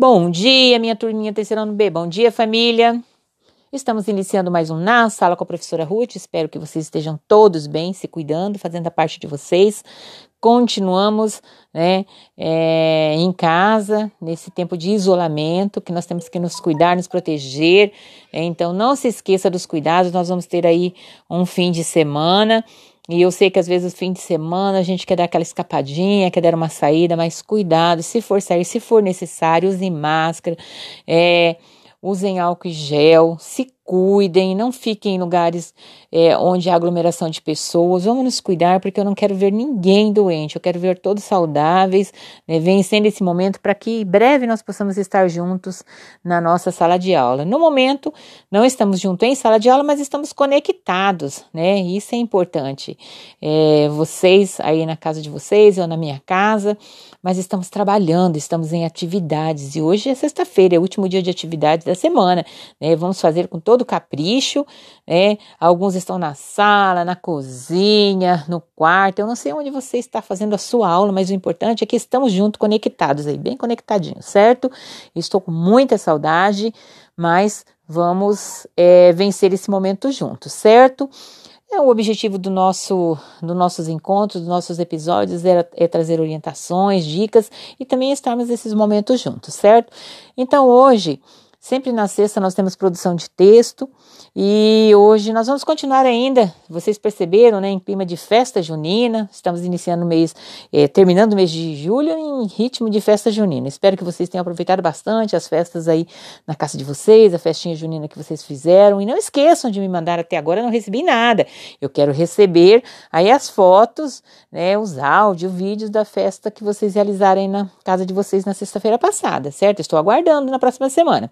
Bom dia, minha turminha terceirando B. Bom dia, família. Estamos iniciando mais um Na Sala com a professora Ruth. Espero que vocês estejam todos bem, se cuidando, fazendo a parte de vocês. Continuamos né, é, em casa, nesse tempo de isolamento, que nós temos que nos cuidar, nos proteger. Então, não se esqueça dos cuidados. Nós vamos ter aí um fim de semana e eu sei que às vezes fim de semana a gente quer dar aquela escapadinha, quer dar uma saída, mas cuidado, se for sair, se for necessário, use máscara, é, usem álcool e gel, se cuidem, não fiquem em lugares é, onde há aglomeração de pessoas. Vamos nos cuidar, porque eu não quero ver ninguém doente, eu quero ver todos saudáveis, né, vencendo esse momento para que em breve nós possamos estar juntos na nossa sala de aula. No momento, não estamos juntos em sala de aula, mas estamos conectados, né? Isso é importante. É, vocês aí na casa de vocês, eu na minha casa, mas estamos trabalhando, estamos em atividades e hoje é sexta-feira, é o último dia de atividades da semana, né? Vamos fazer com todo todo capricho, né? Alguns estão na sala, na cozinha, no quarto. Eu não sei onde você está fazendo a sua aula, mas o importante é que estamos juntos, conectados aí, bem conectadinhos, certo? Estou com muita saudade, mas vamos é, vencer esse momento juntos, certo? É, o objetivo do nosso, dos nossos encontros, dos nossos episódios é, é, trazer orientações, dicas e também estarmos nesses momentos juntos, certo? Então hoje Sempre na sexta nós temos produção de texto e hoje nós vamos continuar ainda. Vocês perceberam, né? Em clima de festa junina, estamos iniciando o mês, eh, terminando o mês de julho em ritmo de festa junina. Espero que vocês tenham aproveitado bastante as festas aí na casa de vocês, a festinha junina que vocês fizeram. E não esqueçam de me mandar até agora, eu não recebi nada. Eu quero receber aí as fotos, né? Os áudios, vídeos da festa que vocês realizarem na casa de vocês na sexta-feira passada, certo? Estou aguardando na próxima semana.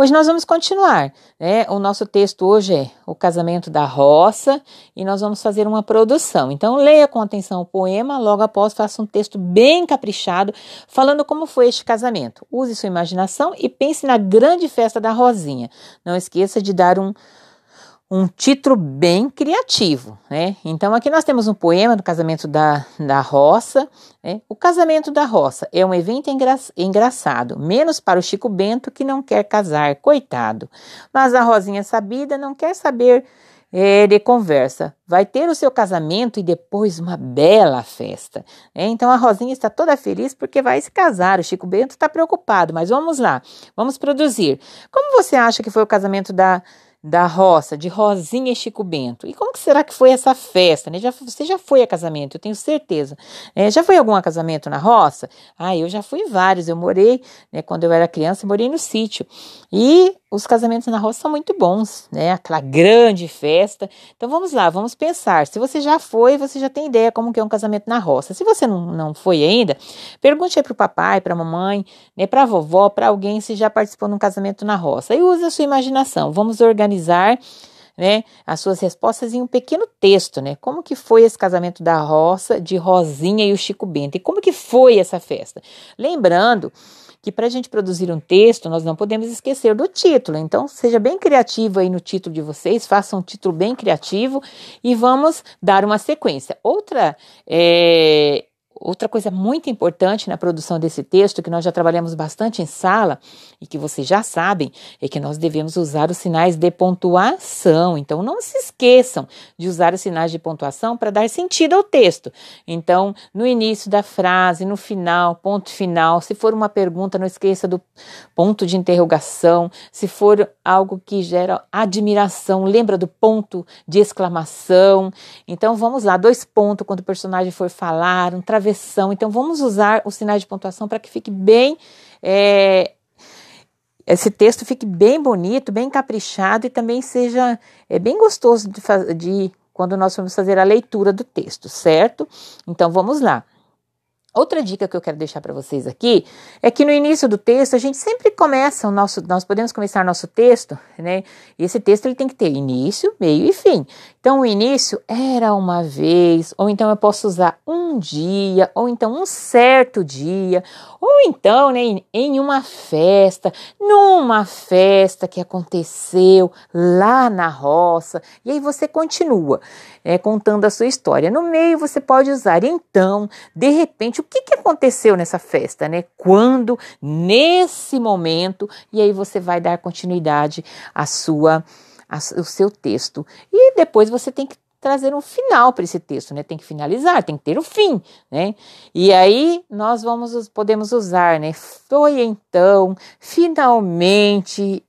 Hoje nós vamos continuar, né? O nosso texto hoje é O Casamento da Roça e nós vamos fazer uma produção. Então, leia com atenção o poema, logo após faça um texto bem caprichado, falando como foi este casamento. Use sua imaginação e pense na grande festa da Rosinha. Não esqueça de dar um um título bem criativo, né? Então aqui nós temos um poema do casamento da, da roça. Né? O casamento da roça é um evento engra engraçado, menos para o Chico Bento que não quer casar, coitado. Mas a Rosinha sabida não quer saber é, de conversa. Vai ter o seu casamento e depois uma bela festa. Né? Então a Rosinha está toda feliz porque vai se casar. O Chico Bento está preocupado, mas vamos lá, vamos produzir. Como você acha que foi o casamento da da roça, de Rosinha e Chico Bento. E como que será que foi essa festa? Né? Já, você já foi a casamento, eu tenho certeza. É, já foi algum casamento na roça? Ah, eu já fui vários. Eu morei, né, quando eu era criança, morei no sítio. E os casamentos na roça são muito bons, né? Aquela grande festa. Então vamos lá, vamos pensar. Se você já foi, você já tem ideia como que é um casamento na roça. Se você não, não foi ainda, pergunte aí para o papai, para a mamãe, né, para a vovó, para alguém se já participou de um casamento na roça. E use a sua imaginação. Vamos organizar né, as suas respostas em um pequeno texto, né? Como que foi esse casamento da roça de Rosinha e o Chico Bento? E como que foi essa festa? Lembrando que para a gente produzir um texto, nós não podemos esquecer do título. Então, seja bem criativo aí no título de vocês, faça um título bem criativo e vamos dar uma sequência. Outra é, Outra coisa muito importante na produção desse texto, que nós já trabalhamos bastante em sala e que vocês já sabem, é que nós devemos usar os sinais de pontuação. Então, não se esqueçam de usar os sinais de pontuação para dar sentido ao texto. Então, no início da frase, no final, ponto final, se for uma pergunta, não esqueça do ponto de interrogação. Se for algo que gera admiração, lembra do ponto de exclamação. Então, vamos lá, dois pontos quando o personagem for falar, um travessão. Então, vamos usar os sinais de pontuação para que fique bem. É, esse texto fique bem bonito, bem caprichado e também seja é, bem gostoso de, de quando nós vamos fazer a leitura do texto, certo? Então, vamos lá. Outra dica que eu quero deixar para vocês aqui é que no início do texto a gente sempre começa o nosso, nós podemos começar nosso texto, né? E esse texto ele tem que ter início, meio e fim. Então o início era uma vez, ou então eu posso usar um dia, ou então um certo dia, ou então, né, em uma festa, numa festa que aconteceu lá na roça. E aí você continua é, contando a sua história. No meio você pode usar então, de repente o que, que aconteceu nessa festa, né? Quando, nesse momento, e aí você vai dar continuidade à sua, ao seu texto. E depois você tem que trazer um final para esse texto, né? Tem que finalizar, tem que ter o um fim, né? E aí nós vamos podemos usar, né? Foi então, finalmente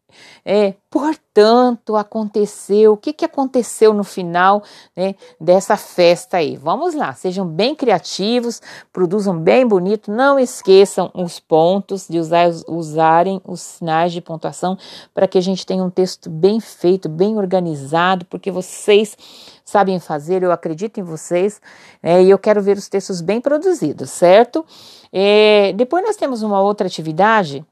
é, portanto, aconteceu, o que, que aconteceu no final né, dessa festa aí? Vamos lá, sejam bem criativos, produzam bem bonito, não esqueçam os pontos, de usar, usarem os sinais de pontuação para que a gente tenha um texto bem feito, bem organizado, porque vocês sabem fazer, eu acredito em vocês, né, e eu quero ver os textos bem produzidos, certo? É, depois nós temos uma outra atividade,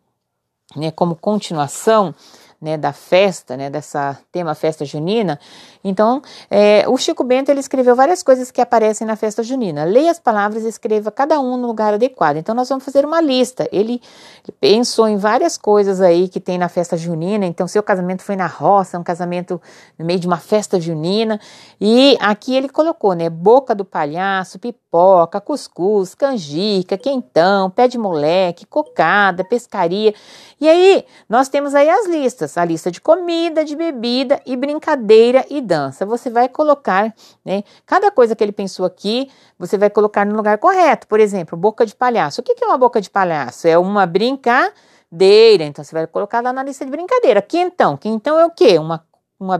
né, como continuação, né, da festa, né, dessa tema festa junina. Então, é, o Chico Bento ele escreveu várias coisas que aparecem na festa junina. Leia as palavras e escreva cada um no lugar adequado. Então, nós vamos fazer uma lista. Ele pensou em várias coisas aí que tem na festa junina. Então, seu casamento foi na roça, um casamento no meio de uma festa junina. E aqui ele colocou, né, boca do palhaço, pipoca, cuscuz, canjica, quentão, pé de moleque, cocada, pescaria. E aí, nós temos aí as listas, a lista de comida, de bebida e brincadeira e dança. Você vai colocar, né, cada coisa que ele pensou aqui, você vai colocar no lugar correto. Por exemplo, boca de palhaço. O que é uma boca de palhaço? É uma brincadeira. Então, você vai colocar lá na lista de brincadeira. Quentão. Quentão é o quê? Uma, uma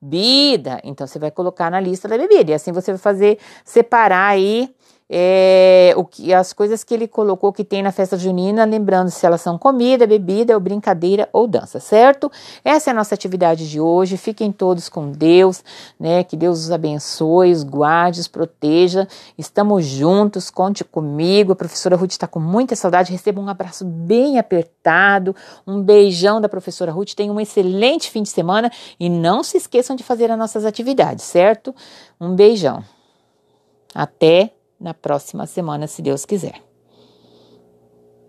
bebida. Então, você vai colocar na lista da bebida. E assim você vai fazer, separar aí é, o que, as coisas que ele colocou que tem na festa junina, lembrando se elas são comida, bebida, ou brincadeira ou dança, certo? Essa é a nossa atividade de hoje. Fiquem todos com Deus, né? Que Deus os abençoe, os guarde, os proteja. Estamos juntos, conte comigo. A professora Ruth está com muita saudade. Receba um abraço bem apertado, um beijão da professora Ruth. Tenha um excelente fim de semana e não se esqueçam de fazer as nossas atividades, certo? Um beijão. Até na próxima semana, se Deus quiser.